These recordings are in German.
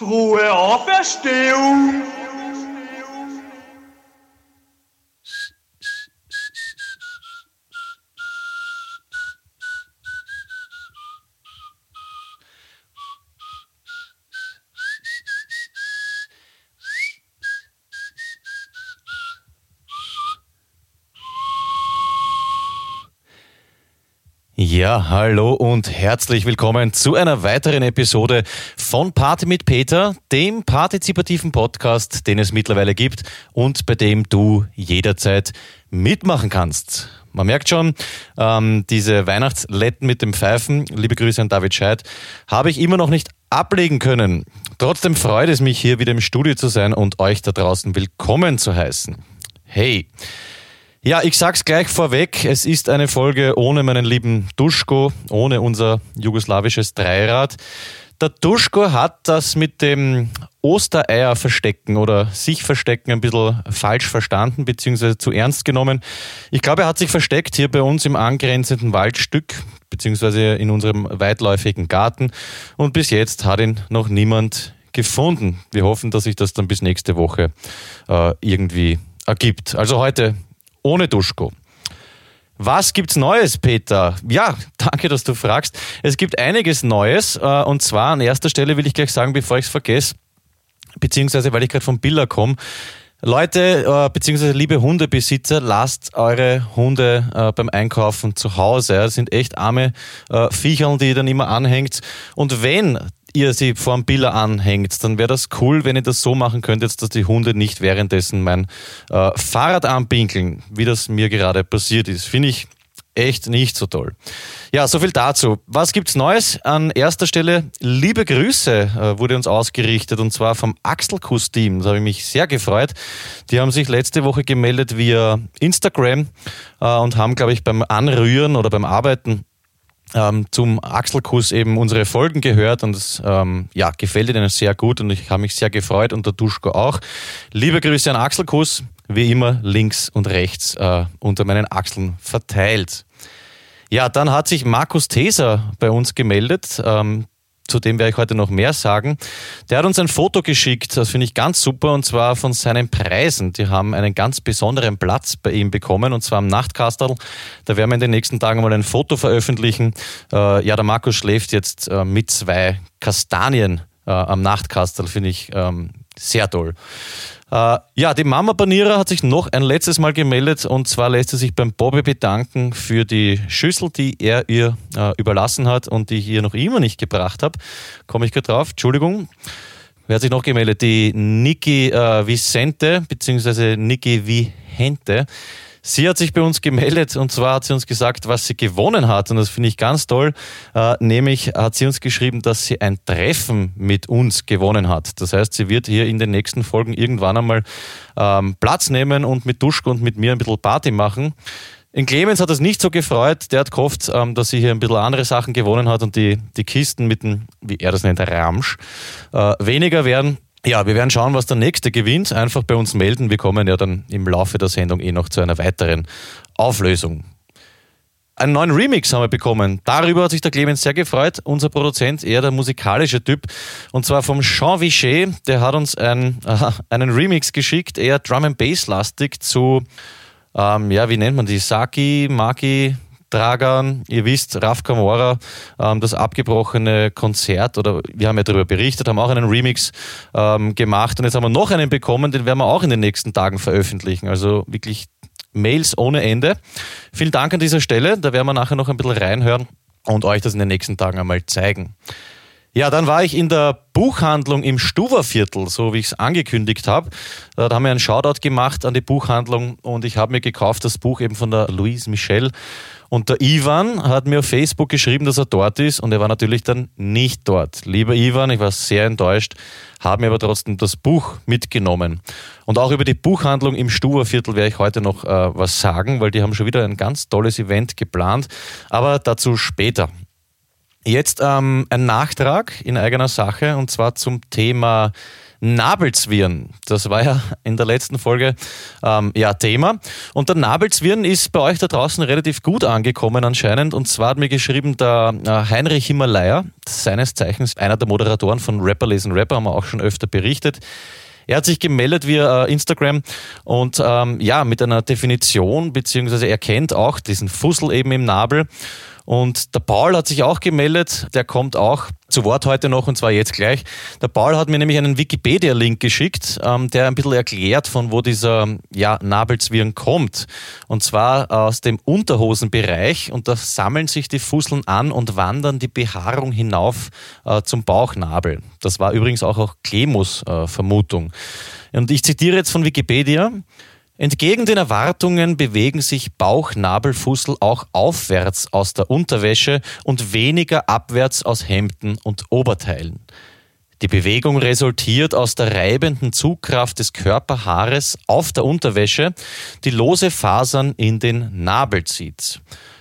Frohe Auferstehung! Ja, hallo und herzlich willkommen zu einer weiteren Episode von Party mit Peter, dem partizipativen Podcast, den es mittlerweile gibt und bei dem du jederzeit mitmachen kannst. Man merkt schon, ähm, diese Weihnachtsletten mit dem Pfeifen, liebe Grüße an David Scheid, habe ich immer noch nicht ablegen können. Trotzdem freut es mich, hier wieder im Studio zu sein und euch da draußen willkommen zu heißen. Hey! Ja, ich sag's gleich vorweg. Es ist eine Folge ohne meinen lieben Duschko, ohne unser jugoslawisches Dreirad. Der Duschko hat das mit dem Ostereier verstecken oder sich verstecken ein bisschen falsch verstanden bzw. zu ernst genommen. Ich glaube, er hat sich versteckt hier bei uns im angrenzenden Waldstück bzw. in unserem weitläufigen Garten und bis jetzt hat ihn noch niemand gefunden. Wir hoffen, dass sich das dann bis nächste Woche äh, irgendwie ergibt. Also heute ohne Duschko. Was gibt's Neues, Peter? Ja, danke, dass du fragst. Es gibt einiges Neues äh, und zwar an erster Stelle will ich gleich sagen, bevor ich es vergesse, beziehungsweise weil ich gerade vom Biller komme. Leute, äh, beziehungsweise liebe Hundebesitzer, lasst eure Hunde äh, beim Einkaufen zu Hause. Das sind echt arme äh, Viecherl, die ihr dann immer anhängt. Und wenn ihr sie vor dem Biller anhängt, dann wäre das cool, wenn ihr das so machen könntet, dass die Hunde nicht währenddessen mein äh, Fahrrad anpinkeln, wie das mir gerade passiert ist. Finde ich echt nicht so toll. Ja, so viel dazu. Was gibt's Neues? An erster Stelle liebe Grüße äh, wurde uns ausgerichtet und zwar vom Axelkuss-Team. Da habe ich mich sehr gefreut. Die haben sich letzte Woche gemeldet via Instagram äh, und haben, glaube ich, beim Anrühren oder beim Arbeiten ähm, zum Axelkuss eben unsere Folgen gehört und es ähm, ja, gefällt ihnen sehr gut und ich habe mich sehr gefreut und der Duschko auch. Liebe Grüße an Axelkuss, wie immer links und rechts äh, unter meinen Achseln verteilt. Ja, dann hat sich Markus Teser bei uns gemeldet. Ähm, zu dem werde ich heute noch mehr sagen. Der hat uns ein Foto geschickt, das finde ich ganz super, und zwar von seinen Preisen. Die haben einen ganz besonderen Platz bei ihm bekommen, und zwar am Nachtkastel. Da werden wir in den nächsten Tagen mal ein Foto veröffentlichen. Äh, ja, der Markus schläft jetzt äh, mit zwei Kastanien äh, am Nachtkastel, finde ich ähm, sehr toll. Äh, ja, die Mama Panierer hat sich noch ein letztes Mal gemeldet und zwar lässt sie sich beim Bobby bedanken für die Schüssel, die er ihr äh, überlassen hat und die ich ihr noch immer nicht gebracht habe. Komme ich gerade drauf, Entschuldigung. Wer hat sich noch gemeldet? Die Niki äh, Vicente, beziehungsweise Niki Vihente. Sie hat sich bei uns gemeldet und zwar hat sie uns gesagt, was sie gewonnen hat und das finde ich ganz toll. Äh, nämlich hat sie uns geschrieben, dass sie ein Treffen mit uns gewonnen hat. Das heißt, sie wird hier in den nächsten Folgen irgendwann einmal ähm, Platz nehmen und mit Duschko und mit mir ein bisschen Party machen. In Clemens hat es nicht so gefreut. Der hat gehofft, ähm, dass sie hier ein bisschen andere Sachen gewonnen hat und die, die Kisten mit dem, wie er das nennt, Ramsch, äh, weniger werden. Ja, wir werden schauen, was der nächste gewinnt. Einfach bei uns melden. Wir kommen ja dann im Laufe der Sendung eh noch zu einer weiteren Auflösung. Einen neuen Remix haben wir bekommen. Darüber hat sich der Clemens sehr gefreut. Unser Produzent, eher der musikalische Typ. Und zwar vom Jean Vichet. Der hat uns ein, äh, einen Remix geschickt, eher Drum and Bass lastig zu, ähm, ja, wie nennt man die? Saki, Maki, Dragan, ihr wisst, Raf Kamora, ähm, das abgebrochene Konzert, oder wir haben ja darüber berichtet, haben auch einen Remix ähm, gemacht und jetzt haben wir noch einen bekommen, den werden wir auch in den nächsten Tagen veröffentlichen. Also wirklich Mails ohne Ende. Vielen Dank an dieser Stelle, da werden wir nachher noch ein bisschen reinhören und euch das in den nächsten Tagen einmal zeigen. Ja, dann war ich in der Buchhandlung im Stuwerviertel, so wie ich es angekündigt habe. Da haben wir einen Shoutout gemacht an die Buchhandlung und ich habe mir gekauft das Buch eben von der Louise Michel. Und der Ivan hat mir auf Facebook geschrieben, dass er dort ist und er war natürlich dann nicht dort. Lieber Ivan, ich war sehr enttäuscht, habe mir aber trotzdem das Buch mitgenommen. Und auch über die Buchhandlung im Stuwerviertel werde ich heute noch äh, was sagen, weil die haben schon wieder ein ganz tolles Event geplant, aber dazu später. Jetzt ähm, ein Nachtrag in eigener Sache und zwar zum Thema Nabelzwirn. Das war ja in der letzten Folge ähm, ja Thema. Und der Nabelzwirn ist bei euch da draußen relativ gut angekommen anscheinend. Und zwar hat mir geschrieben der äh, Heinrich Himalaya, seines Zeichens einer der Moderatoren von Rapper lesen Rapper, haben wir auch schon öfter berichtet. Er hat sich gemeldet via äh, Instagram und ähm, ja, mit einer Definition, beziehungsweise er kennt auch diesen Fussel eben im Nabel und der Paul hat sich auch gemeldet, der kommt auch zu Wort heute noch und zwar jetzt gleich. Der Paul hat mir nämlich einen Wikipedia-Link geschickt, ähm, der ein bisschen erklärt, von wo dieser ja, Nabelzwirn kommt. Und zwar aus dem Unterhosenbereich und da sammeln sich die Fusseln an und wandern die Behaarung hinauf äh, zum Bauchnabel. Das war übrigens auch, auch Klemus äh, Vermutung. Und ich zitiere jetzt von Wikipedia. Entgegen den Erwartungen bewegen sich Bauchnabelfussel auch aufwärts aus der Unterwäsche und weniger abwärts aus Hemden und Oberteilen. Die Bewegung resultiert aus der reibenden Zugkraft des Körperhaares auf der Unterwäsche, die lose Fasern in den Nabel zieht.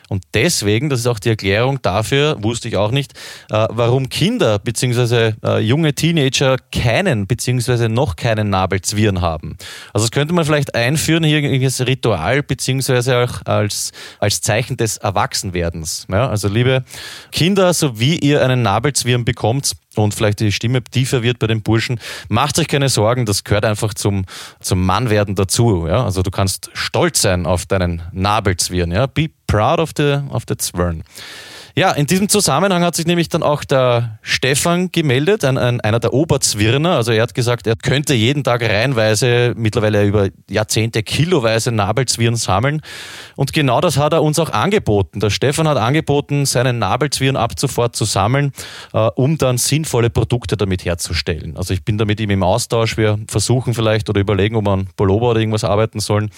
Und deswegen, das ist auch die Erklärung dafür, wusste ich auch nicht, äh, warum Kinder bzw. Äh, junge Teenager keinen bzw. noch keinen Nabelzwirn haben. Also das könnte man vielleicht einführen hier als Ritual bzw. auch als, als Zeichen des Erwachsenwerdens. Ja, also liebe Kinder, so wie ihr einen Nabelzwirn bekommt, und vielleicht die Stimme tiefer wird bei den Burschen, macht euch keine Sorgen, das gehört einfach zum, zum Mannwerden dazu. Ja? Also du kannst stolz sein auf deinen Nabelzwirn. Ja? Be proud of the, of the Zwirn. Ja, in diesem Zusammenhang hat sich nämlich dann auch der Stefan gemeldet, ein, ein, einer der Oberzwirner. Also er hat gesagt, er könnte jeden Tag reihenweise, mittlerweile über Jahrzehnte kiloweise Nabelzwirn sammeln. Und genau das hat er uns auch angeboten. Der Stefan hat angeboten, seinen Nabelzwirn ab sofort zu sammeln, äh, um dann sinnvolle Produkte damit herzustellen. Also ich bin da mit ihm im Austausch. Wir versuchen vielleicht oder überlegen, ob wir an Pullover oder irgendwas arbeiten sollen.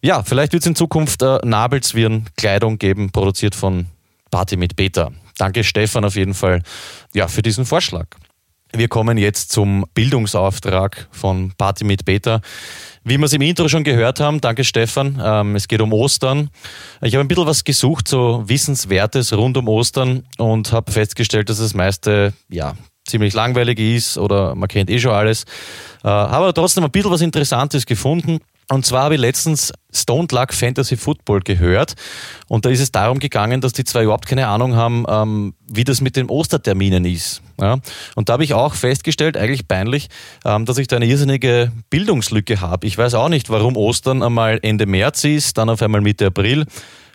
Ja, vielleicht wird es in Zukunft äh, Nabelzwirn-Kleidung geben, produziert von Party mit Beta. Danke Stefan auf jeden Fall ja, für diesen Vorschlag. Wir kommen jetzt zum Bildungsauftrag von Party mit Beta. Wie wir es im Intro schon gehört haben, danke Stefan, ähm, es geht um Ostern. Ich habe ein bisschen was gesucht, so Wissenswertes rund um Ostern und habe festgestellt, dass das meiste ja ziemlich langweilig ist oder man kennt eh schon alles. Äh, habe aber trotzdem ein bisschen was Interessantes gefunden und zwar habe ich letztens Stone Luck Fantasy Football gehört und da ist es darum gegangen, dass die zwei überhaupt keine Ahnung haben, ähm, wie das mit den Osterterminen ist. Ja? Und da habe ich auch festgestellt, eigentlich peinlich, ähm, dass ich da eine irrsinnige Bildungslücke habe. Ich weiß auch nicht, warum Ostern einmal Ende März ist, dann auf einmal Mitte April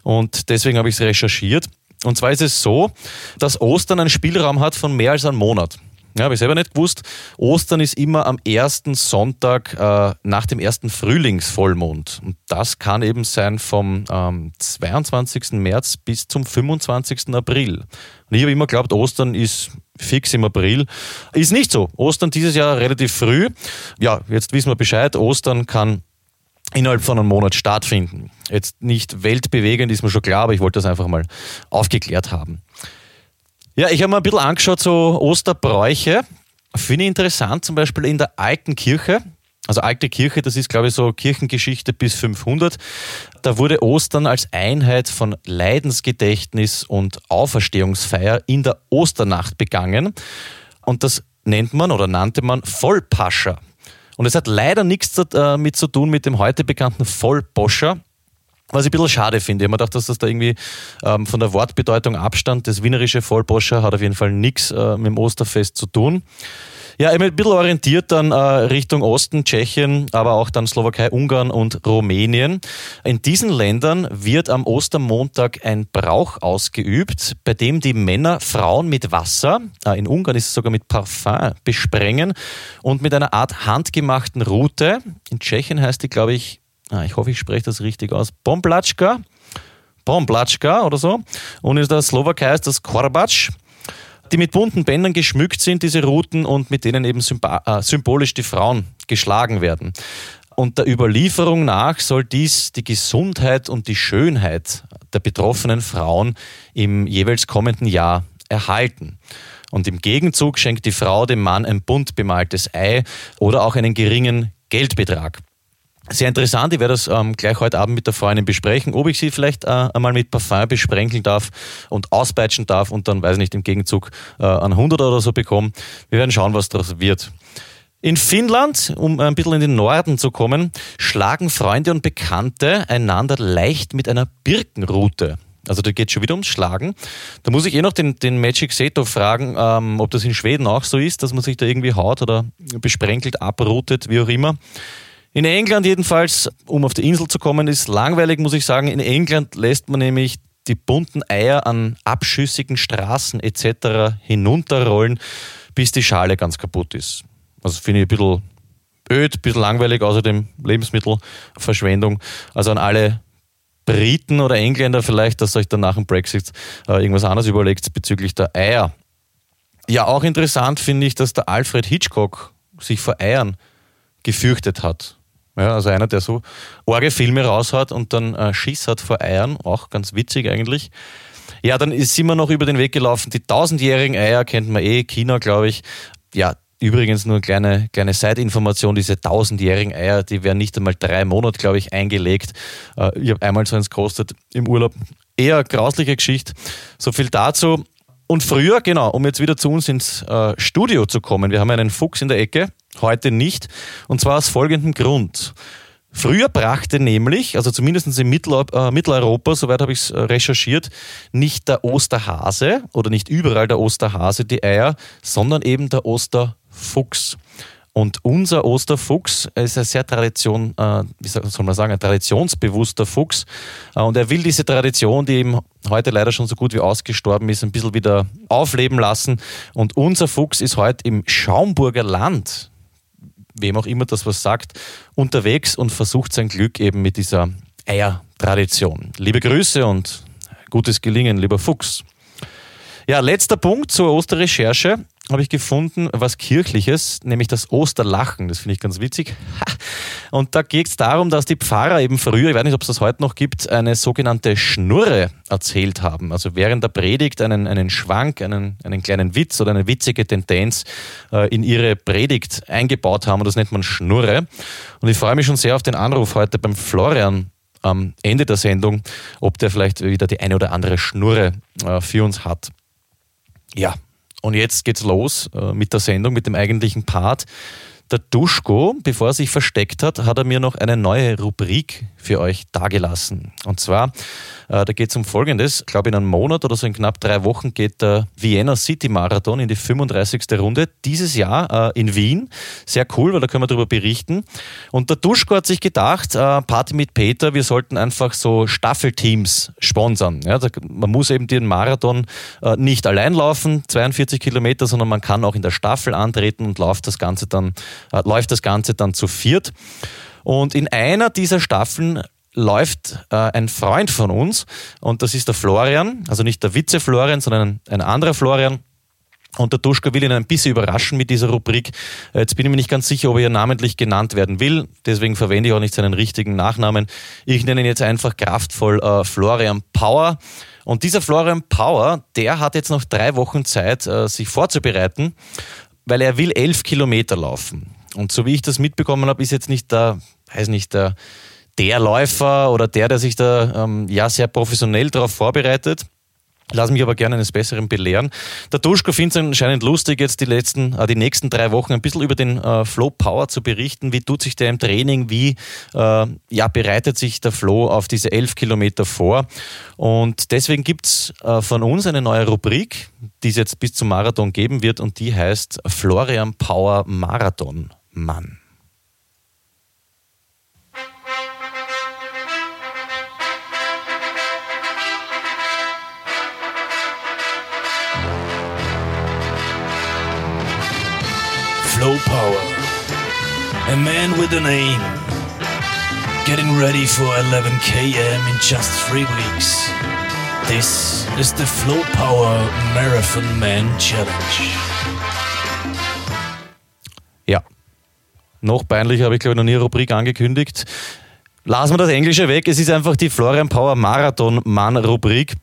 und deswegen habe ich es recherchiert. Und zwar ist es so, dass Ostern einen Spielraum hat von mehr als einem Monat. Ja, habe ich selber nicht gewusst. Ostern ist immer am ersten Sonntag äh, nach dem ersten Frühlingsvollmond. Und das kann eben sein vom ähm, 22. März bis zum 25. April. Und ich habe immer geglaubt, Ostern ist fix im April. Ist nicht so. Ostern dieses Jahr relativ früh. Ja, jetzt wissen wir Bescheid. Ostern kann innerhalb von einem Monat stattfinden. Jetzt nicht weltbewegend, ist mir schon klar, aber ich wollte das einfach mal aufgeklärt haben. Ja, ich habe mir ein bisschen angeschaut, so Osterbräuche. Finde ich interessant, zum Beispiel in der alten Kirche. Also alte Kirche, das ist, glaube ich, so Kirchengeschichte bis 500. Da wurde Ostern als Einheit von Leidensgedächtnis und Auferstehungsfeier in der Osternacht begangen. Und das nennt man oder nannte man Vollpascha. Und es hat leider nichts damit zu tun mit dem heute bekannten Vollboscher. Was ich ein bisschen schade finde. Ich habe mir gedacht, dass das da irgendwie ähm, von der Wortbedeutung abstand. Das wienerische Vollboscher hat auf jeden Fall nichts äh, mit dem Osterfest zu tun. Ja, ich bin ein bisschen orientiert dann äh, Richtung Osten, Tschechien, aber auch dann Slowakei, Ungarn und Rumänien. In diesen Ländern wird am Ostermontag ein Brauch ausgeübt, bei dem die Männer Frauen mit Wasser, äh, in Ungarn ist es sogar mit Parfum, besprengen und mit einer Art handgemachten Rute, in Tschechien heißt die, glaube ich, ah, ich hoffe, ich spreche das richtig aus, Bomblatschka, Bomblatschka oder so. Und in der Slowakei ist das Korbatsch, die mit bunten Bändern geschmückt sind, diese Routen, und mit denen eben äh, symbolisch die Frauen geschlagen werden. Und der Überlieferung nach soll dies die Gesundheit und die Schönheit der betroffenen Frauen im jeweils kommenden Jahr erhalten. Und im Gegenzug schenkt die Frau dem Mann ein bunt bemaltes Ei oder auch einen geringen Geldbetrag. Sehr interessant, ich werde das ähm, gleich heute Abend mit der Freundin besprechen, ob ich sie vielleicht äh, einmal mit Parfum besprenkeln darf und auspeitschen darf und dann, weiß ich nicht, im Gegenzug äh, einen 100 oder so bekommen. Wir werden schauen, was daraus wird. In Finnland, um ein bisschen in den Norden zu kommen, schlagen Freunde und Bekannte einander leicht mit einer Birkenrute. Also da geht es schon wieder ums Schlagen. Da muss ich eh noch den, den Magic Seto fragen, ähm, ob das in Schweden auch so ist, dass man sich da irgendwie haut oder besprenkelt, abroutet, wie auch immer. In England jedenfalls, um auf die Insel zu kommen, ist langweilig, muss ich sagen. In England lässt man nämlich die bunten Eier an abschüssigen Straßen etc. hinunterrollen, bis die Schale ganz kaputt ist. Also finde ich ein bisschen öd, ein bisschen langweilig, außerdem Lebensmittelverschwendung. Also an alle Briten oder Engländer vielleicht, dass euch dann nach dem Brexit äh, irgendwas anderes überlegt bezüglich der Eier. Ja, auch interessant finde ich, dass der Alfred Hitchcock sich vor Eiern gefürchtet hat. Ja, also einer, der so orge Filme raushaut und dann äh, Schiss hat vor Eiern, auch ganz witzig eigentlich. Ja, dann ist, sind wir noch über den Weg gelaufen. Die tausendjährigen Eier kennt man eh, China, glaube ich. Ja, Übrigens nur eine kleine, kleine Side-Information, diese tausendjährigen Eier, die werden nicht einmal drei Monate, glaube ich, eingelegt. Äh, ich habe einmal so eins gekostet im Urlaub. Eher grausliche Geschichte. So viel dazu. Und früher, genau, um jetzt wieder zu uns ins äh, Studio zu kommen, wir haben einen Fuchs in der Ecke, heute nicht. Und zwar aus folgendem Grund. Früher brachte nämlich, also zumindest in äh, Mitteleuropa, soweit habe ich es äh, recherchiert, nicht der Osterhase oder nicht überall der Osterhase die Eier, sondern eben der Osterfuchs. Und unser Osterfuchs ist ein sehr Tradition, äh, wie soll man sagen, ein traditionsbewusster Fuchs. Und er will diese Tradition, die eben heute leider schon so gut wie ausgestorben ist, ein bisschen wieder aufleben lassen. Und unser Fuchs ist heute im Schaumburger Land wem auch immer das was sagt, unterwegs und versucht sein Glück eben mit dieser Eiertradition. Liebe Grüße und gutes Gelingen, lieber Fuchs. Ja, letzter Punkt zur Osterrecherche habe ich gefunden, was Kirchliches, nämlich das Osterlachen. Das finde ich ganz witzig. Und da geht es darum, dass die Pfarrer eben früher, ich weiß nicht, ob es das heute noch gibt, eine sogenannte Schnurre erzählt haben. Also während der Predigt einen, einen Schwank, einen, einen kleinen Witz oder eine witzige Tendenz äh, in ihre Predigt eingebaut haben. Und das nennt man Schnurre. Und ich freue mich schon sehr auf den Anruf heute beim Florian am Ende der Sendung, ob der vielleicht wieder die eine oder andere Schnurre äh, für uns hat. Ja, und jetzt geht's los äh, mit der Sendung, mit dem eigentlichen Part. Der Duschko, bevor er sich versteckt hat, hat er mir noch eine neue Rubrik für euch dagelassen. Und zwar, äh, da geht es um Folgendes. Ich glaube, in einem Monat oder so in knapp drei Wochen geht der Vienna City Marathon in die 35. Runde. Dieses Jahr äh, in Wien. Sehr cool, weil da können wir darüber berichten. Und der Duschko hat sich gedacht, äh, Party mit Peter, wir sollten einfach so Staffelteams sponsern. Ja, da, man muss eben den Marathon äh, nicht allein laufen, 42 Kilometer, sondern man kann auch in der Staffel antreten und läuft das Ganze dann äh, läuft das Ganze dann zu viert. Und in einer dieser Staffeln läuft äh, ein Freund von uns und das ist der Florian, also nicht der Witze Florian, sondern ein, ein anderer Florian. Und der Duschka will ihn ein bisschen überraschen mit dieser Rubrik. Äh, jetzt bin ich mir nicht ganz sicher, ob er namentlich genannt werden will. Deswegen verwende ich auch nicht seinen richtigen Nachnamen. Ich nenne ihn jetzt einfach kraftvoll äh, Florian Power. Und dieser Florian Power, der hat jetzt noch drei Wochen Zeit, äh, sich vorzubereiten weil er will elf Kilometer laufen. Und so wie ich das mitbekommen habe, ist jetzt nicht der, weiß nicht, der, der Läufer oder der, der sich da ähm, ja sehr professionell darauf vorbereitet. Lass mich aber gerne eines Besseren belehren. Der Duschko findet es anscheinend lustig, jetzt die letzten, äh, die nächsten drei Wochen ein bisschen über den äh, Flow Power zu berichten. Wie tut sich der im Training? Wie äh, ja, bereitet sich der Flow auf diese elf Kilometer vor? Und deswegen gibt's äh, von uns eine neue Rubrik, die es jetzt bis zum Marathon geben wird und die heißt Florian Power Marathon Mann. Flow Power. A man with a name. Getting ready for 11 km in just three weeks. This is the Flow Power Marathon Man Challenge. Ja. Noch peinlicher habe ich, glaube ich, noch nie eine Rubrik angekündigt. Lassen wir das Englische weg. Es ist einfach die Florian Power Marathon Mann Rubrik.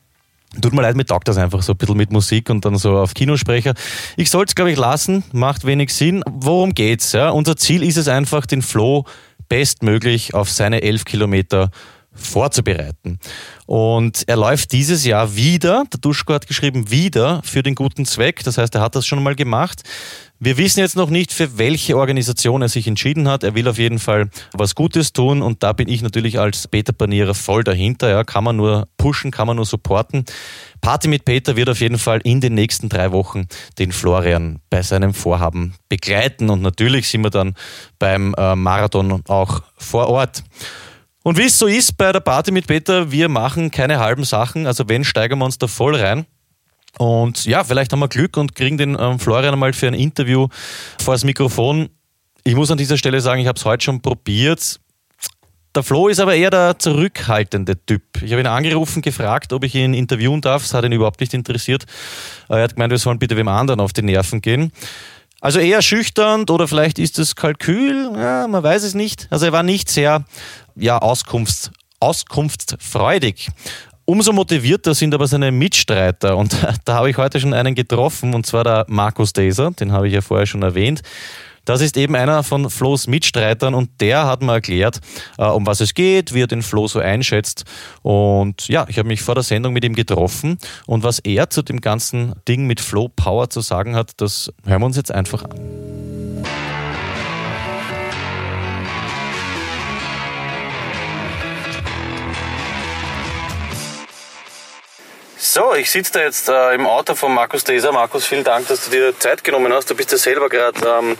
Tut mir leid, mir taugt das einfach so ein bisschen mit Musik und dann so auf Kinosprecher. Ich sollte es, glaube ich, lassen, macht wenig Sinn. Worum geht's? Ja? Unser Ziel ist es einfach, den Flo bestmöglich auf seine elf Kilometer vorzubereiten. Und er läuft dieses Jahr wieder, der Duschko hat geschrieben, wieder für den guten Zweck. Das heißt, er hat das schon mal gemacht. Wir wissen jetzt noch nicht, für welche Organisation er sich entschieden hat. Er will auf jeden Fall was Gutes tun und da bin ich natürlich als Beta-Panierer voll dahinter. Ja, kann man nur pushen, kann man nur supporten. Party mit Peter wird auf jeden Fall in den nächsten drei Wochen den Florian bei seinem Vorhaben begleiten und natürlich sind wir dann beim äh, Marathon auch vor Ort. Und wie es so ist bei der Party mit Peter, wir machen keine halben Sachen. Also wenn, steigern wir uns da voll rein. Und ja, vielleicht haben wir Glück und kriegen den ähm, Florian mal für ein Interview vor das Mikrofon. Ich muss an dieser Stelle sagen, ich habe es heute schon probiert. Der Flo ist aber eher der zurückhaltende Typ. Ich habe ihn angerufen, gefragt, ob ich ihn interviewen darf. Das hat ihn überhaupt nicht interessiert. Er hat gemeint, wir sollen bitte wem anderen auf die Nerven gehen. Also eher schüchtern oder vielleicht ist es Kalkül, ja, man weiß es nicht. Also er war nicht sehr ja, auskunfts, auskunftsfreudig. Umso motivierter sind aber seine Mitstreiter und da habe ich heute schon einen getroffen und zwar der Markus Daser, den habe ich ja vorher schon erwähnt. Das ist eben einer von Flo's Mitstreitern und der hat mir erklärt, äh, um was es geht, wie er den Flo so einschätzt. Und ja, ich habe mich vor der Sendung mit ihm getroffen und was er zu dem ganzen Ding mit Flo Power zu sagen hat, das hören wir uns jetzt einfach an. So, ich sitze da jetzt äh, im Auto von Markus Deser. Markus, vielen Dank, dass du dir Zeit genommen hast. Du bist ja selber gerade ähm,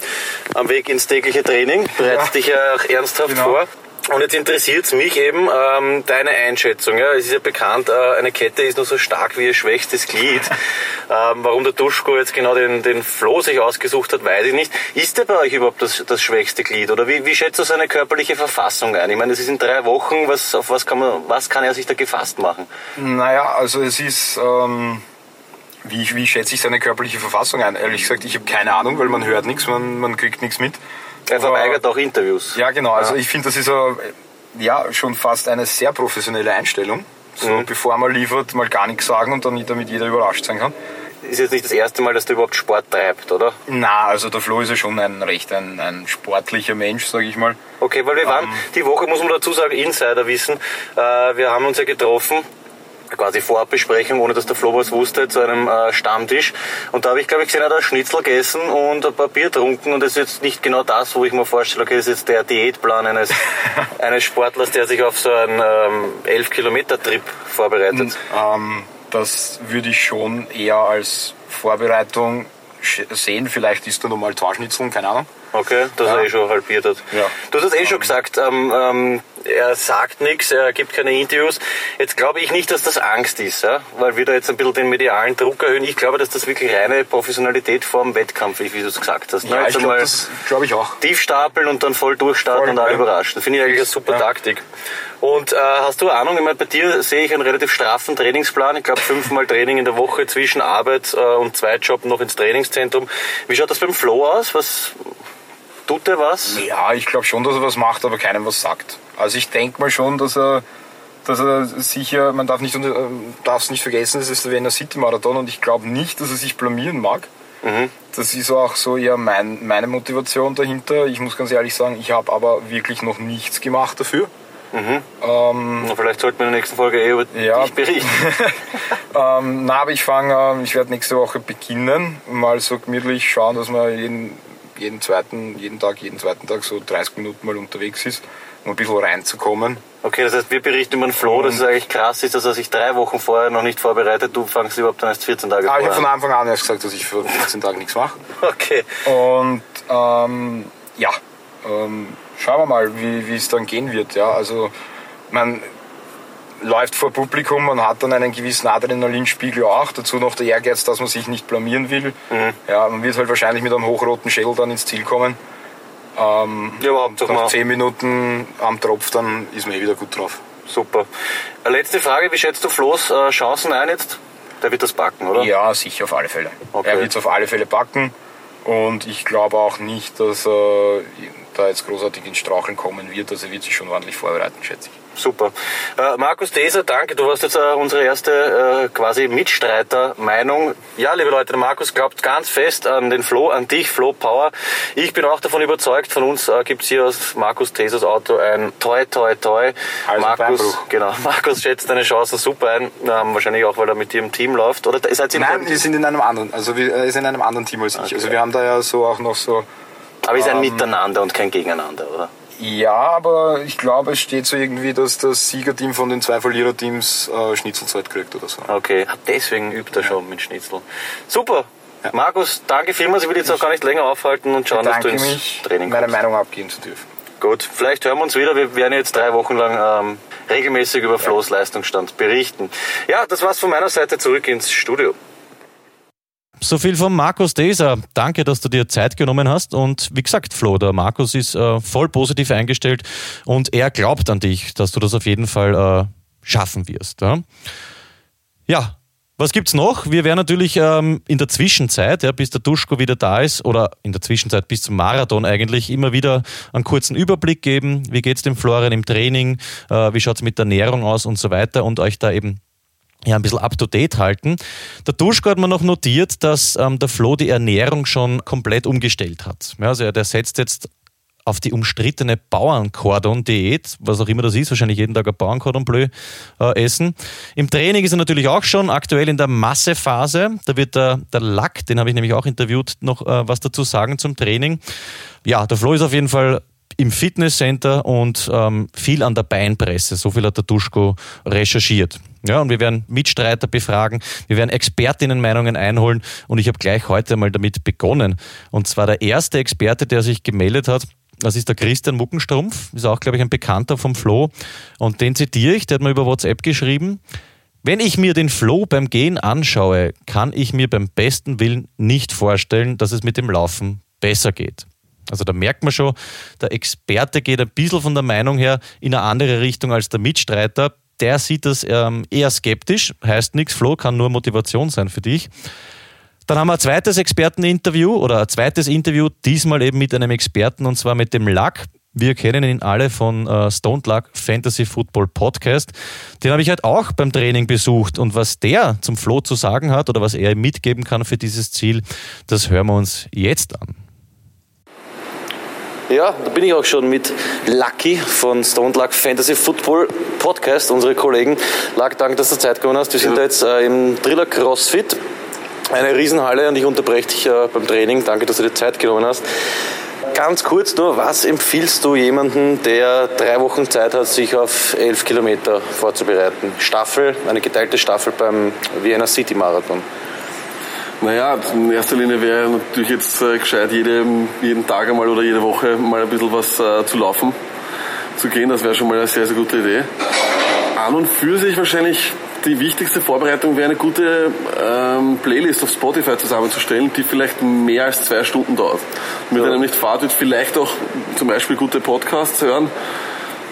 am Weg ins tägliche Training, bereitest ja. dich ja auch ernsthaft genau. vor. Und jetzt interessiert es mich eben ähm, deine Einschätzung. Ja? Es ist ja bekannt, äh, eine Kette ist nur so stark wie ihr schwächstes Glied. ähm, warum der Duschko jetzt genau den, den Floh sich ausgesucht hat, weiß ich nicht. Ist der bei euch überhaupt das, das schwächste Glied? Oder wie, wie schätzt du seine körperliche Verfassung ein? Ich meine, es ist in drei Wochen, was, auf was kann, man, was kann er sich da gefasst machen? Naja, also es ist... Ähm wie, wie schätze ich seine körperliche Verfassung ein? Ehrlich gesagt, ich habe keine Ahnung, weil man hört nichts, man, man kriegt nichts mit. Er verweigert auch Interviews. Ja, genau. Also ich finde, das ist a, ja schon fast eine sehr professionelle Einstellung. So, mhm. bevor man liefert, mal gar nichts sagen und dann damit jeder überrascht sein kann. Ist jetzt nicht das erste Mal, dass der überhaupt Sport treibt, oder? Na, also der Flo ist ja schon ein recht ein, ein sportlicher Mensch, sage ich mal. Okay, weil wir waren, ähm, die Woche muss man dazu sagen, Insider wissen, äh, wir haben uns ja getroffen quasi Vorabbesprechung, ohne dass der Flo was wusste, zu einem äh, Stammtisch. Und da habe ich, glaube ich, gesehen, er hat ein Schnitzel gegessen und ein paar Bier getrunken. Und das ist jetzt nicht genau das, wo ich mir vorstelle, okay, das ist jetzt der Diätplan eines, eines Sportlers, der sich auf so einen ähm, 11-Kilometer-Trip vorbereitet. Ähm, das würde ich schon eher als Vorbereitung sehen. Vielleicht ist da nochmal zwei Schnitzeln, keine Ahnung. Okay, dass ja. er eh schon halbiert hat. Ja. Du hast es eh ähm. schon gesagt, ähm, ähm, er sagt nichts, er gibt keine Interviews. Jetzt glaube ich nicht, dass das Angst ist, ja? weil wir da jetzt ein bisschen den medialen Druck erhöhen. Ich glaube, dass das wirklich reine Professionalität vor dem Wettkampf ist, wie du es gesagt hast. Ja, jetzt ich glaube glaub ich auch. Tief stapeln und dann voll durchstarten voll, und alle ja. überraschen. Das finde ich eigentlich eine super ja. Taktik. Und äh, hast du Ahnung, ich meine, bei dir sehe ich einen relativ straffen Trainingsplan. Ich glaube, fünfmal Training in der Woche zwischen Arbeit äh, und Zweitjob noch ins Trainingszentrum. Wie schaut das beim Flow aus? Was, Tut er was? Ja, ich glaube schon, dass er was macht, aber keinem was sagt. Also ich denke mal schon, dass er, dass er sicher, man darf nicht, äh, darf es nicht vergessen, das ist der Wiener City Marathon und ich glaube nicht, dass er sich blamieren mag. Mhm. Das ist auch so eher mein, meine Motivation dahinter. Ich muss ganz ehrlich sagen, ich habe aber wirklich noch nichts gemacht dafür. Mhm. Ähm, vielleicht sollten wir in der nächsten Folge eh über ja. dich berichten. ähm, na, aber ich fange, ich werde nächste Woche beginnen, mal so gemütlich schauen, dass wir jeden jeden zweiten, jeden Tag, jeden zweiten Tag so 30 Minuten mal unterwegs ist, um ein bisschen reinzukommen. Okay, das heißt, wir berichten über den Flo, dass es eigentlich krass ist, dass er sich drei Wochen vorher noch nicht vorbereitet. Du fangst überhaupt dann erst 14 Tage ah, Ich habe von Anfang an erst gesagt, dass ich für 14 Tage nichts mache. Okay. Und ähm, ja, ähm, schauen wir mal, wie es dann gehen wird. Ja, also man läuft vor Publikum, man hat dann einen gewissen Adrenalinspiegel auch, dazu noch der Ehrgeiz, dass man sich nicht blamieren will. Mhm. Ja, man wird halt wahrscheinlich mit einem hochroten Schädel dann ins Ziel kommen. Ähm, ja, überhaupt nach mal. 10 Minuten am Tropf, dann ist man eh wieder gut drauf. Super. Letzte Frage, wie schätzt du Flo's äh, Chancen ein jetzt? Der wird das backen, oder? Ja, sicher auf alle Fälle. Okay. Er wird es auf alle Fälle backen und ich glaube auch nicht, dass er da jetzt großartig ins Straucheln kommen wird. Also er wird sich schon ordentlich vorbereiten, schätze ich. super. Äh, Markus Deser, danke. Du warst jetzt äh, unsere erste äh, quasi Mitstreiter-Meinung. Ja, liebe Leute, der Markus glaubt ganz fest an den Flo, an dich, Flo Power. Ich bin auch davon überzeugt, von uns äh, gibt's hier aus Markus Desers Auto ein Toi, Toi, Toi. Also Markus, genau, Markus schätzt deine Chancen super ein. Ähm, wahrscheinlich auch, weil er mit dir im Team läuft. Oder seid ihr Nein, wir sind in einem anderen, also wir äh, ist in einem anderen Team als ich. Also wir haben da ja so auch noch so. Aber ihr seid ähm, miteinander und kein Gegeneinander, oder? Ja, aber ich glaube, es steht so irgendwie, dass das Siegerteam von den zwei Verliererteams äh, Schnitzelzeit kriegt oder so. Okay, ah, deswegen übt er schon mit Schnitzel. Super. Markus, danke vielmals. Ich will jetzt auch gar nicht länger aufhalten und schauen, dass du ins mich, Training meine kommst. Meinung abgeben zu dürfen. Gut, vielleicht hören wir uns wieder. Wir werden jetzt drei Wochen lang ähm, regelmäßig über Flo's Leistungsstand berichten. Ja, das war's von meiner Seite. Zurück ins Studio. So viel von Markus Deser. Danke, dass du dir Zeit genommen hast. Und wie gesagt, Flo, der Markus ist äh, voll positiv eingestellt und er glaubt an dich, dass du das auf jeden Fall äh, schaffen wirst. Ja, ja was gibt's noch? Wir werden natürlich ähm, in der Zwischenzeit, ja, bis der Duschko wieder da ist, oder in der Zwischenzeit bis zum Marathon eigentlich, immer wieder einen kurzen Überblick geben. Wie geht's dem Florian im Training? Äh, wie schaut's mit der Ernährung aus und so weiter und euch da eben ja, ein bisschen up to date halten. Der Duschko hat mir noch notiert, dass ähm, der Flo die Ernährung schon komplett umgestellt hat. Ja, also er, setzt jetzt auf die umstrittene Bauernkordon-Diät, was auch immer das ist, wahrscheinlich jeden Tag ein Bauernkordon Bleu äh, essen. Im Training ist er natürlich auch schon aktuell in der Massephase. Da wird der, der Lack, den habe ich nämlich auch interviewt, noch äh, was dazu sagen zum Training. Ja, der Flo ist auf jeden Fall im Fitnesscenter und ähm, viel an der Beinpresse. So viel hat der Duschko recherchiert. Ja, und wir werden Mitstreiter befragen, wir werden Expertinnenmeinungen einholen und ich habe gleich heute mal damit begonnen. Und zwar der erste Experte, der sich gemeldet hat, das ist der Christian Muckenstrumpf, ist auch, glaube ich, ein Bekannter vom Flo. Und den zitiere ich, der hat mir über WhatsApp geschrieben. Wenn ich mir den Flow beim Gehen anschaue, kann ich mir beim besten Willen nicht vorstellen, dass es mit dem Laufen besser geht. Also da merkt man schon, der Experte geht ein bisschen von der Meinung her in eine andere Richtung als der Mitstreiter. Der sieht das ähm, eher skeptisch, heißt nichts, Flo kann nur Motivation sein für dich. Dann haben wir ein zweites Experteninterview oder ein zweites Interview, diesmal eben mit einem Experten und zwar mit dem Lack. Wir kennen ihn alle von äh, Stone Luck Fantasy Football Podcast. Den habe ich halt auch beim Training besucht und was der zum Flo zu sagen hat oder was er mitgeben kann für dieses Ziel, das hören wir uns jetzt an. Ja, da bin ich auch schon mit Lucky von Stone Luck Fantasy Football Podcast, unsere Kollegen. Luck, danke, dass du Zeit genommen hast. Wir sind da jetzt äh, im Driller CrossFit, eine Riesenhalle und ich unterbreche dich äh, beim Training. Danke, dass du dir Zeit genommen hast. Ganz kurz nur, was empfiehlst du jemandem, der drei Wochen Zeit hat, sich auf elf Kilometer vorzubereiten? Staffel, eine geteilte Staffel beim Vienna City Marathon. Naja, in erster Linie wäre natürlich jetzt äh, gescheit, jede, jeden Tag einmal oder jede Woche mal ein bisschen was äh, zu laufen, zu gehen. Das wäre schon mal eine sehr, sehr gute Idee. An und für sich wahrscheinlich die wichtigste Vorbereitung wäre eine gute ähm, Playlist auf Spotify zusammenzustellen, die vielleicht mehr als zwei Stunden dauert. Mit einem nicht Fahrt wird vielleicht auch zum Beispiel gute Podcasts hören.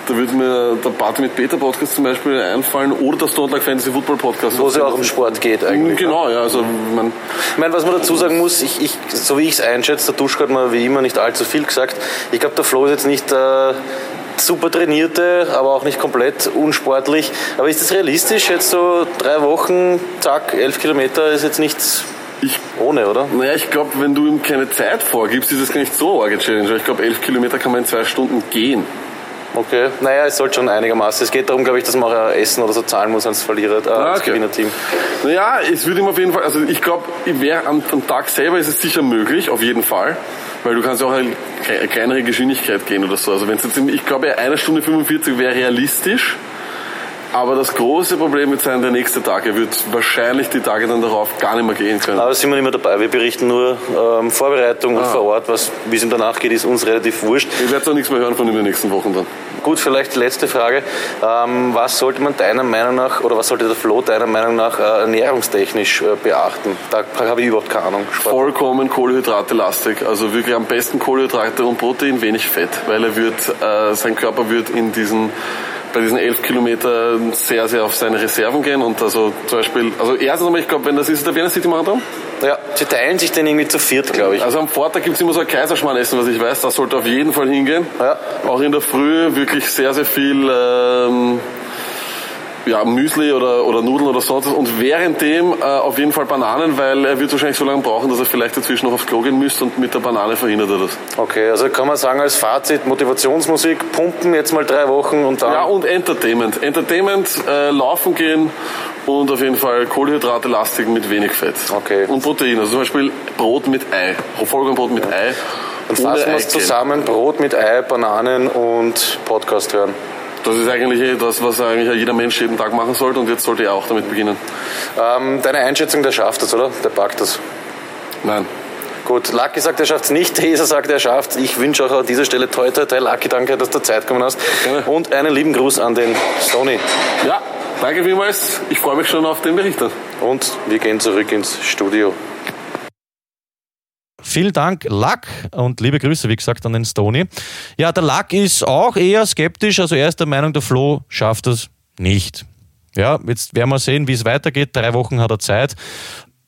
Da würde mir der Party mit Peter Podcast zum Beispiel einfallen oder der Stone Luck Fantasy Football Podcast. Wo es ja auch um Sport geht eigentlich. ne? Genau, ja. Also, man, Ich meine, was man dazu sagen muss, ich, ich, so wie ich es einschätze, der Duschko hat mir wie immer nicht allzu viel gesagt. Ich glaube, der Flo ist jetzt nicht äh, super trainierte, aber auch nicht komplett unsportlich. Aber ist das realistisch? Jetzt so drei Wochen, zack, elf Kilometer ist jetzt nichts ich ohne, oder? Naja, ich glaube, wenn du ihm keine Zeit vorgibst, ist das gar nicht so arge Challenge. Ich glaube, elf Kilometer kann man in zwei Stunden gehen. Okay, naja, es sollte schon einigermaßen. Es geht darum, glaube ich, dass man auch äh, Essen oder so zahlen muss ans Verlierer, äh, ans okay. Gewinnerteam. Naja, es würde ihm auf jeden Fall, also ich glaube, am, am Tag selber ist es sicher möglich, auf jeden Fall. Weil du kannst ja auch eine kle- kleinere Geschwindigkeit gehen oder so. Also wenn jetzt, im- ich glaube, eine Stunde 45 wäre realistisch. Aber das große Problem wird sein, der nächste Tag. Er wird wahrscheinlich die Tage dann darauf gar nicht mehr gehen können. Aber sind wir nicht mehr dabei. Wir berichten nur ähm, Vorbereitung und Ah. vor Ort. Was, wie es ihm danach geht, ist uns relativ wurscht. Ihr werdet auch nichts mehr hören von ihm in den nächsten Wochen dann. Gut, vielleicht die letzte Frage. Ähm, was sollte man deiner Meinung nach, oder was sollte der Flo deiner Meinung nach äh, ernährungstechnisch äh, beachten? Da habe ich überhaupt keine Ahnung. Sport. Vollkommen Kohlenhydrate lastig. Also wirklich am besten Kohlenhydrate und Protein, wenig Fett. Weil er wird, äh, sein Körper wird in diesen bei diesen elf Kilometern sehr, sehr auf seine Reserven gehen und also zum Beispiel, also erstens einmal, ich glaube, wenn das ist der Wiener City Marathon. Ja, sie teilen sich den irgendwie zu viert, glaube ich. Also am Vortag gibt es immer so ein Kaiserschmarrn-Essen, was ich weiß, das sollte auf jeden Fall hingehen. Ja. Auch in der Früh wirklich sehr, sehr viel ähm, ja, Müsli oder, oder Nudeln oder sonst was und währenddem äh, auf jeden Fall Bananen, weil er wird wahrscheinlich so lange brauchen, dass er vielleicht dazwischen noch aufs Klo gehen müsste und mit der Banane verhindert er das. Okay, also kann man sagen als Fazit Motivationsmusik, pumpen jetzt mal drei Wochen und dann... Ja, und Entertainment. Entertainment, äh, laufen gehen und auf jeden Fall Kohlenhydrate lastig mit wenig Fett. Okay. Und Protein, also zum Beispiel Brot mit Ei, Vollkornbrot mit Ei. Dann fassen wir es zusammen, Brot mit Ei, Bananen und Podcast hören. Das ist eigentlich eh das, was eigentlich jeder Mensch jeden Tag machen sollte und jetzt sollte er auch damit beginnen. Ähm, deine Einschätzung, der schafft das, oder? Der packt das? Nein. Gut, Lucky sagt, er schafft es nicht. Tesa sagt, er schafft es. Ich wünsche auch an dieser Stelle toi, toi, toi. Lucky, danke, dass du Zeit gekommen hast. Gerne. Und einen lieben Gruß an den Stony. Ja, danke vielmals. Ich freue mich schon auf den Bericht. Und wir gehen zurück ins Studio. Vielen Dank, Luck, und liebe Grüße, wie gesagt, an den Stony. Ja, der Luck ist auch eher skeptisch, also er ist der Meinung, der Flo schafft das nicht. Ja, jetzt werden wir sehen, wie es weitergeht. Drei Wochen hat er Zeit.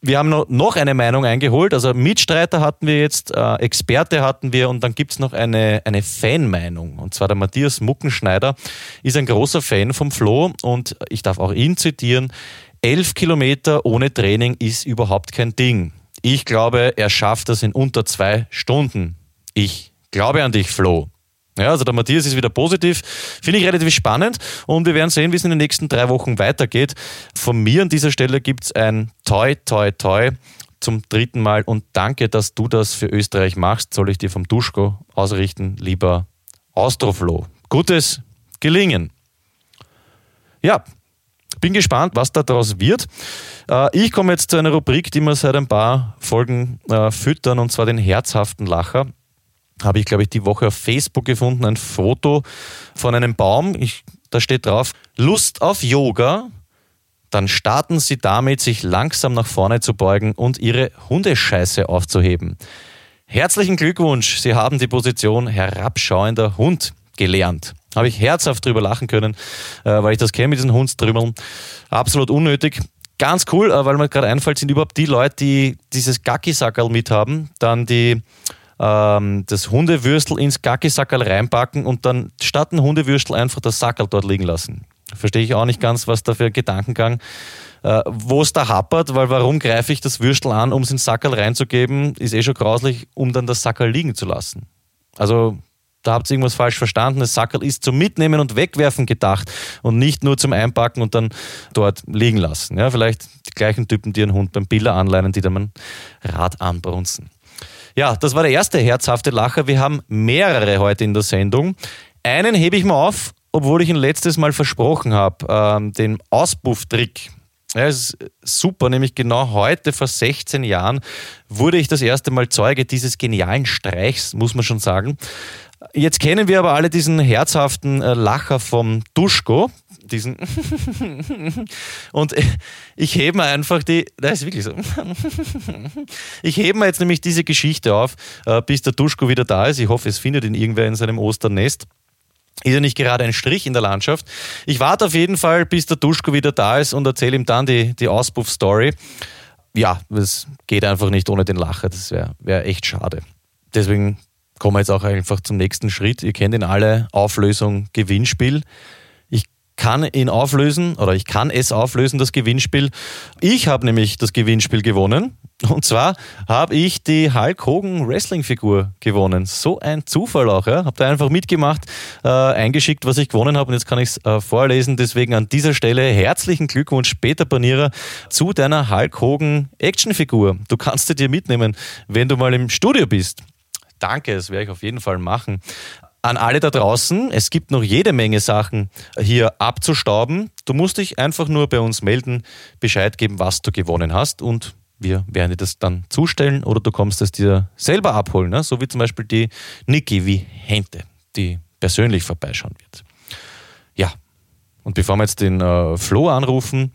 Wir haben noch eine Meinung eingeholt. Also Mitstreiter hatten wir jetzt, äh, Experte hatten wir und dann gibt es noch eine, eine Fanmeinung. Und zwar der Matthias Muckenschneider ist ein großer Fan vom Flo und ich darf auch ihn zitieren. Elf Kilometer ohne Training ist überhaupt kein Ding. Ich glaube, er schafft das in unter zwei Stunden. Ich glaube an dich, Flo. Ja, also der Matthias ist wieder positiv. Finde ich relativ spannend und wir werden sehen, wie es in den nächsten drei Wochen weitergeht. Von mir an dieser Stelle gibt es ein Toi, Toi, Toi zum dritten Mal und danke, dass du das für Österreich machst. Soll ich dir vom Duschko ausrichten, lieber Austroflo. Gutes Gelingen. Ja, bin gespannt, was daraus wird. Äh, ich komme jetzt zu einer Rubrik, die wir seit ein paar Folgen äh, füttern, und zwar den herzhaften Lacher. Habe ich, glaube ich, die Woche auf Facebook gefunden, ein Foto von einem Baum. Ich, da steht drauf, Lust auf Yoga. Dann starten Sie damit, sich langsam nach vorne zu beugen und Ihre Hundescheiße aufzuheben. Herzlichen Glückwunsch, Sie haben die Position herabschauender Hund gelernt. Habe ich herzhaft drüber lachen können, äh, weil ich das kenne mit diesen Hundstrümmeln. Absolut unnötig. Ganz cool, äh, weil mir gerade einfällt, sind überhaupt die Leute, die dieses Gackisackerl mithaben, dann die ähm, das Hundewürstel ins Gackisackerl reinpacken und dann statt ein Hundewürstel einfach das Sackerl dort liegen lassen. Verstehe ich auch nicht ganz, was da für ein Gedankengang äh, wo es da happert, weil warum greife ich das Würstel an, um es ins Sackerl reinzugeben, ist eh schon grauslich, um dann das Sackerl liegen zu lassen. Also da habt ihr irgendwas falsch verstanden. Das Sackerl ist zum Mitnehmen und Wegwerfen gedacht und nicht nur zum Einpacken und dann dort liegen lassen. Ja, vielleicht die gleichen Typen, die einen Hund beim Biller anleihen, die dann ein Rad anbrunzen. Ja, das war der erste herzhafte Lacher. Wir haben mehrere heute in der Sendung. Einen hebe ich mal auf, obwohl ich ihn letztes Mal versprochen habe, ähm, den Auspufftrick. Es ist super, nämlich genau heute vor 16 Jahren wurde ich das erste Mal Zeuge dieses genialen Streichs, muss man schon sagen. Jetzt kennen wir aber alle diesen herzhaften äh, Lacher vom Duschko, diesen und ich hebe mir einfach die, das ist wirklich so, ich hebe mir jetzt nämlich diese Geschichte auf, äh, bis der Duschko wieder da ist. Ich hoffe, es findet ihn irgendwer in seinem Osternest. Ist ja nicht gerade ein Strich in der Landschaft. Ich warte auf jeden Fall, bis der Duschko wieder da ist und erzähle ihm dann die, die Auspuff-Story. Ja, es geht einfach nicht ohne den Lacher. Das wäre wär echt schade. Deswegen kommen wir jetzt auch einfach zum nächsten Schritt. Ihr kennt ihn alle, Auflösung, Gewinnspiel. Ich kann ihn auflösen oder ich kann es auflösen, das Gewinnspiel. Ich habe nämlich das Gewinnspiel gewonnen. Und zwar habe ich die Hulk Hogan Wrestling-Figur gewonnen. So ein Zufall auch. Ja? Habe da einfach mitgemacht, äh, eingeschickt, was ich gewonnen habe. Und jetzt kann ich es äh, vorlesen. Deswegen an dieser Stelle herzlichen Glückwunsch, Peter Panierer, zu deiner Hulk Hogan Actionfigur. Du kannst sie dir mitnehmen, wenn du mal im Studio bist. Danke, das werde ich auf jeden Fall machen. An alle da draußen, es gibt noch jede Menge Sachen hier abzustauben. Du musst dich einfach nur bei uns melden, Bescheid geben, was du gewonnen hast und wir werden dir das dann zustellen oder du kommst es dir selber abholen, ne? so wie zum Beispiel die Niki wie Hente, die persönlich vorbeischauen wird. Ja, und bevor wir jetzt den äh, Flo anrufen,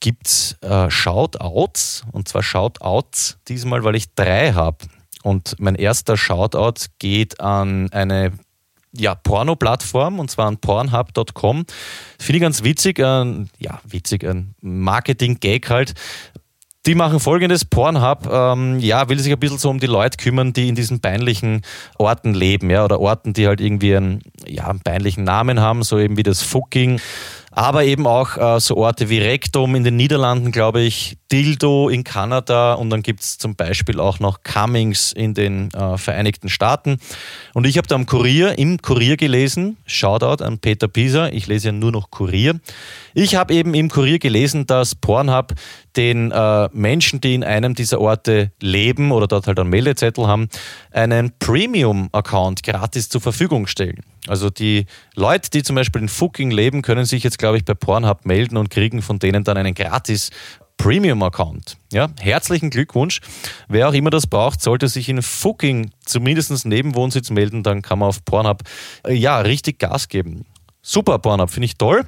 gibt es äh, Shoutouts und zwar Shoutouts diesmal, weil ich drei habe. Und mein erster Shoutout geht an eine ja, Porno-Plattform und zwar an pornhub.com. Finde ich ganz witzig, ein, ja, witzig, ein Marketing-Gag halt. Die machen folgendes: Pornhub, ähm, ja, will sich ein bisschen so um die Leute kümmern, die in diesen peinlichen Orten leben, ja, oder Orten, die halt irgendwie einen, ja, einen peinlichen Namen haben, so eben wie das Fucking aber eben auch äh, so Orte wie Rektum in den Niederlanden, glaube ich, Dildo in Kanada und dann gibt es zum Beispiel auch noch Cummings in den äh, Vereinigten Staaten. Und ich habe da am Kurier, im Kurier gelesen, Shoutout an Peter Pieser, ich lese ja nur noch Kurier. Ich habe eben im Kurier gelesen, dass Pornhub den äh, Menschen, die in einem dieser Orte leben oder dort halt einen Meldezettel haben, einen Premium-Account gratis zur Verfügung stellen. Also die Leute, die zum Beispiel in Fucking leben, können sich jetzt, glaube ich, bei Pornhub melden und kriegen von denen dann einen gratis Premium-Account. Ja, herzlichen Glückwunsch. Wer auch immer das braucht, sollte sich in Fucking zumindest neben Wohnsitz melden, dann kann man auf Pornhub äh, ja richtig Gas geben. Super Pornhub, finde ich toll.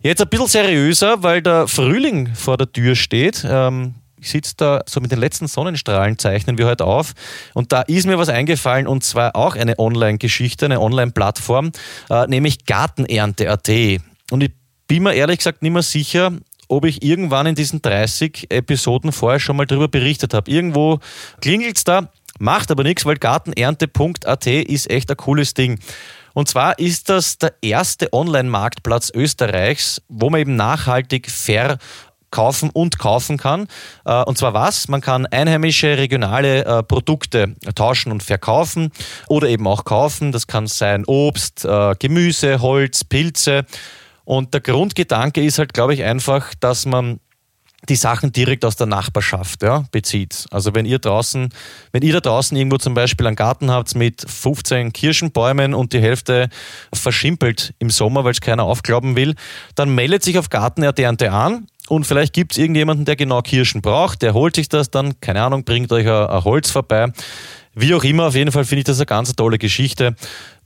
Jetzt ein bisschen seriöser, weil der Frühling vor der Tür steht. Ähm, ich sitze da so mit den letzten Sonnenstrahlen, zeichnen wir heute auf. Und da ist mir was eingefallen und zwar auch eine Online-Geschichte, eine Online-Plattform, äh, nämlich Gartenernte.at. Und ich bin mir ehrlich gesagt nicht mehr sicher, ob ich irgendwann in diesen 30 Episoden vorher schon mal darüber berichtet habe. Irgendwo klingelt es da, macht aber nichts, weil gartenernte.at ist echt ein cooles Ding. Und zwar ist das der erste Online-Marktplatz Österreichs, wo man eben nachhaltig verkaufen und kaufen kann. Äh, und zwar was? Man kann einheimische, regionale äh, Produkte tauschen und verkaufen oder eben auch kaufen. Das kann sein Obst, äh, Gemüse, Holz, Pilze. Und der Grundgedanke ist halt, glaube ich, einfach, dass man die Sachen direkt aus der Nachbarschaft ja, bezieht. Also wenn ihr draußen, wenn ihr da draußen irgendwo zum Beispiel einen Garten habt mit 15 Kirschenbäumen und die Hälfte verschimpelt im Sommer, weil es keiner aufglauben will, dann meldet sich auf Gartenernte an und vielleicht gibt es irgendjemanden, der genau Kirschen braucht, der holt sich das dann, keine Ahnung, bringt euch ein, ein Holz vorbei. Wie auch immer, auf jeden Fall finde ich das eine ganz tolle Geschichte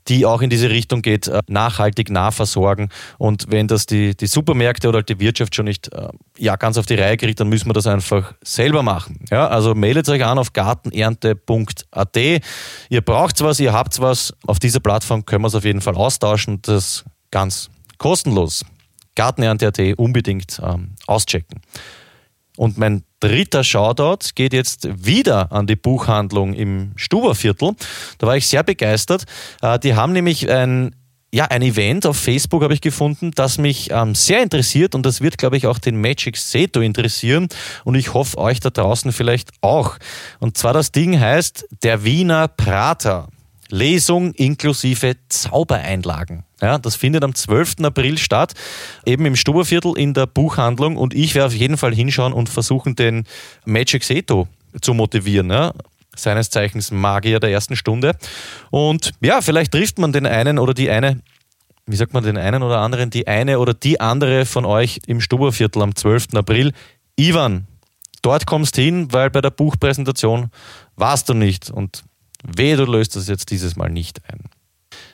die auch in diese Richtung geht, äh, nachhaltig nahversorgen. Und wenn das die, die Supermärkte oder die Wirtschaft schon nicht äh, ja, ganz auf die Reihe kriegt, dann müssen wir das einfach selber machen. Ja, also meldet euch an auf gartenernte.at. Ihr braucht was, ihr habt was. Auf dieser Plattform können wir es auf jeden Fall austauschen. Das ganz kostenlos. Gartenernte.at unbedingt ähm, auschecken. Und mein dritter Shoutout geht jetzt wieder an die Buchhandlung im Stuberviertel. Da war ich sehr begeistert. Äh, die haben nämlich ein ja, ein Event auf Facebook habe ich gefunden, das mich ähm, sehr interessiert und das wird, glaube ich, auch den Magic Seto interessieren und ich hoffe euch da draußen vielleicht auch. Und zwar das Ding heißt der Wiener Prater. Lesung inklusive Zaubereinlagen. Ja, das findet am 12. April statt, eben im Stuberviertel in der Buchhandlung und ich werde auf jeden Fall hinschauen und versuchen, den Magic Seto zu motivieren. Ja seines Zeichens Magier der ersten Stunde. Und ja, vielleicht trifft man den einen oder die eine, wie sagt man den einen oder anderen, die eine oder die andere von euch im Stuberviertel am 12. April. Ivan, dort kommst hin, weil bei der Buchpräsentation warst du nicht. Und Wehe, du löst das jetzt dieses Mal nicht ein.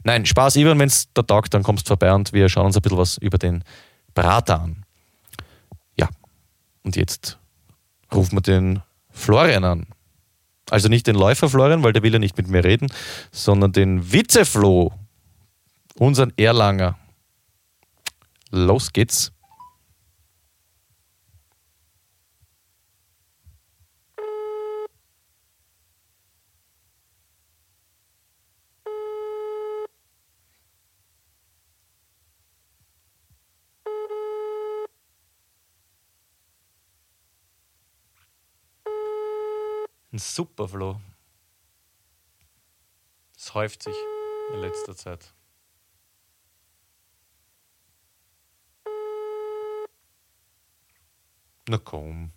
Nein, Spaß, Ivan, wenn es da taugt, dann kommst du vorbei und wir schauen uns ein bisschen was über den Berater an. Ja, und jetzt rufen wir den Florian an. Also nicht den Läufer Florian, weil der will ja nicht mit mir reden, sondern den Witzeflo, unseren Erlanger. Los geht's. Ein super Flo. Es häuft sich in letzter Zeit. Na komm.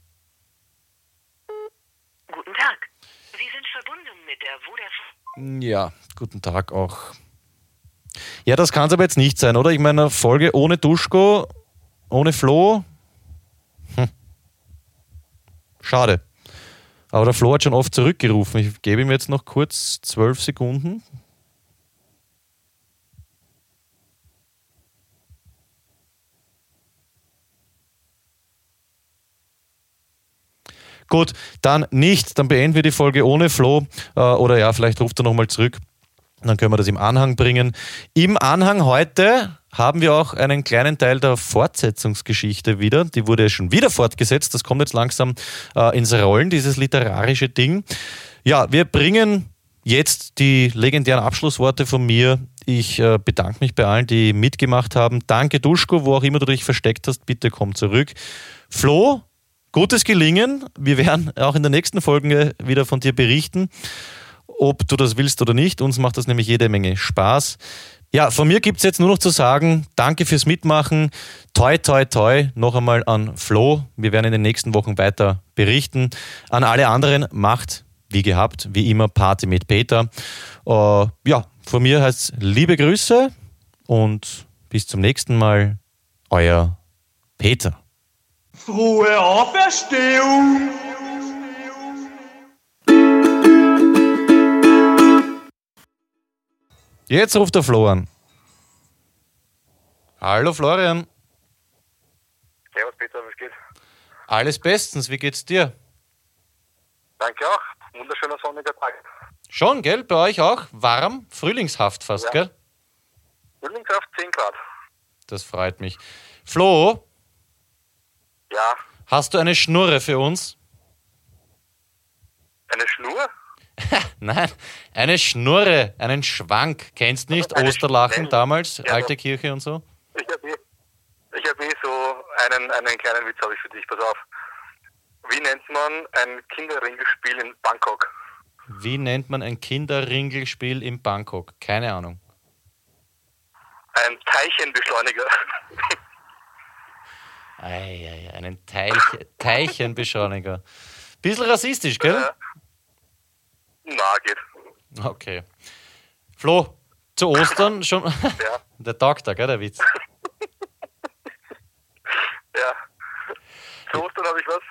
Guten Tag. Sie sind verbunden mit der Vodafone. Ja, guten Tag auch. Ja, das kann es aber jetzt nicht sein, oder? Ich meine, eine Folge ohne Duschko, ohne Flo. Hm. Schade. Aber der Flo hat schon oft zurückgerufen. Ich gebe ihm jetzt noch kurz zwölf Sekunden. Gut, dann nicht. Dann beenden wir die Folge ohne Flo. Äh, oder ja, vielleicht ruft er nochmal zurück. Dann können wir das im Anhang bringen. Im Anhang heute haben wir auch einen kleinen Teil der Fortsetzungsgeschichte wieder. Die wurde schon wieder fortgesetzt. Das kommt jetzt langsam äh, ins Rollen, dieses literarische Ding. Ja, wir bringen jetzt die legendären Abschlussworte von mir. Ich äh, bedanke mich bei allen, die mitgemacht haben. Danke, Duschko, wo auch immer du dich versteckt hast. Bitte komm zurück. Flo, gutes Gelingen. Wir werden auch in der nächsten Folge wieder von dir berichten, ob du das willst oder nicht. Uns macht das nämlich jede Menge Spaß. Ja, von mir gibt es jetzt nur noch zu sagen, danke fürs Mitmachen. Toi, toi, toi, noch einmal an Flo. Wir werden in den nächsten Wochen weiter berichten. An alle anderen, macht wie gehabt, wie immer Party mit Peter. Uh, ja, von mir heißt liebe Grüße und bis zum nächsten Mal. Euer Peter. Frohe Auferstehung! Jetzt ruft der Flo an. Hallo Florian. Servus Peter, was geht? Alles bestens, wie geht's dir? Danke auch. Wunderschöner sonniger Tag. Schon, gell? Bei euch auch? Warm? Frühlingshaft fast, Ja. gell? Frühlingshaft 10 Grad. Das freut mich. Flo, Ja, hast du eine Schnurre für uns? eine Schnur? Nein, eine Schnurre, einen Schwank. Kennst nicht? Eine Osterlachen Schnell- damals, Ja, alte. Kirche und so? Ich habe eh, ich hab eh so einen, einen kleinen Witz habe ich für dich. Pass auf. Wie nennt man ein Kinderringelspiel in Bangkok? Wie nennt man ein Kinderringelspiel in Bangkok? Keine Ahnung. Ein Teilchenbeschleuniger. Eieiei, einen Teich, Teilchenbeschleuniger. Bisschen rassistisch, gell? Ja. Na, geht. Okay. Flo, zu Ostern schon. Ja, Der taugt da, gell, der Witz. ja. Zu Ostern habe ich was.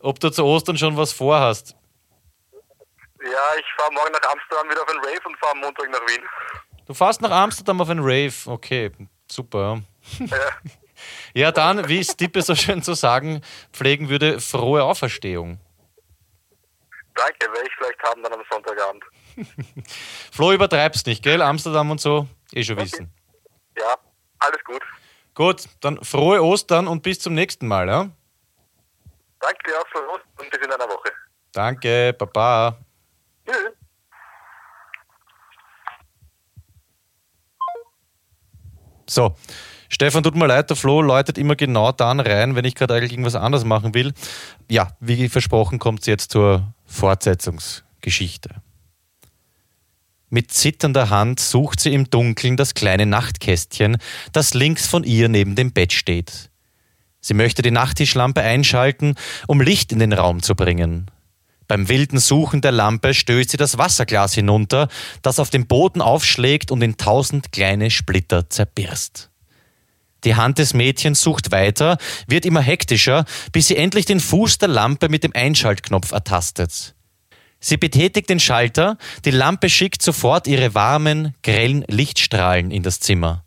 Ob du zu Ostern schon was vorhast? Ja, ich fahre morgen nach Amsterdam wieder auf ein Rave und fahre am Montag nach Wien. Du fährst nach Amsterdam auf ein Rave. Okay, super. Ja. Ja, dann, wie es Tippe so schön zu sagen pflegen würde, frohe Auferstehung. Danke, werde ich vielleicht haben dann am Sonntagabend. Flo, übertreibst nicht, gell? Amsterdam und so, eh schon wissen. Ja, alles gut. Gut, dann frohe Ostern und bis zum nächsten Mal. Ja? Danke dir auch für uns und bis in einer Woche. Danke, Baba. Tschüss. So, Stefan, tut mir leid, der Flo läutet immer genau dann rein, wenn ich gerade eigentlich irgendwas anderes machen will. Ja, wie versprochen, kommt es jetzt zur Fortsetzungsgeschichte. Mit zitternder Hand sucht sie im Dunkeln das kleine Nachtkästchen, das links von ihr neben dem Bett steht. Sie möchte die Nachttischlampe einschalten, um Licht in den Raum zu bringen. Beim wilden Suchen der Lampe stößt sie das Wasserglas hinunter, das auf dem Boden aufschlägt und in tausend kleine Splitter zerbirst. Die Hand des Mädchens sucht weiter, wird immer hektischer, bis sie endlich den Fuß der Lampe mit dem Einschaltknopf ertastet. Sie betätigt den Schalter, die Lampe schickt sofort ihre warmen, grellen Lichtstrahlen in das Zimmer.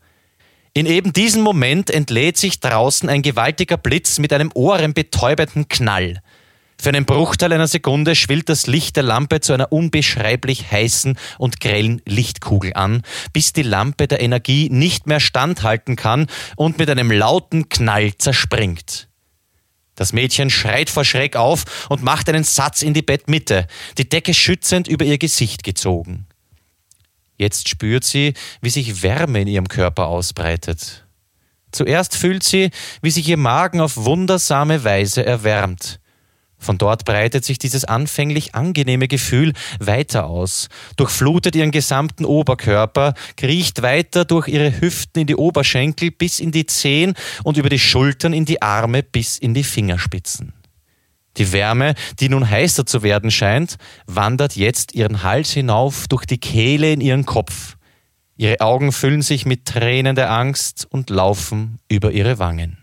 In eben diesem Moment entlädt sich draußen ein gewaltiger Blitz mit einem ohrenbetäubenden Knall. Für einen Bruchteil einer Sekunde schwillt das Licht der Lampe zu einer unbeschreiblich heißen und grellen Lichtkugel an, bis die Lampe der Energie nicht mehr standhalten kann und mit einem lauten Knall zerspringt. Das Mädchen schreit vor Schreck auf und macht einen Satz in die Bettmitte, die Decke schützend über ihr Gesicht gezogen. Jetzt spürt sie, wie sich Wärme in ihrem Körper ausbreitet. Zuerst fühlt sie, wie sich ihr Magen auf wundersame Weise erwärmt. Von dort breitet sich dieses anfänglich angenehme Gefühl weiter aus, durchflutet ihren gesamten Oberkörper, kriecht weiter durch ihre Hüften in die Oberschenkel bis in die Zehen und über die Schultern in die Arme bis in die Fingerspitzen. Die Wärme, die nun heißer zu werden scheint, wandert jetzt ihren Hals hinauf durch die Kehle in ihren Kopf. Ihre Augen füllen sich mit Tränen der Angst und laufen über ihre Wangen.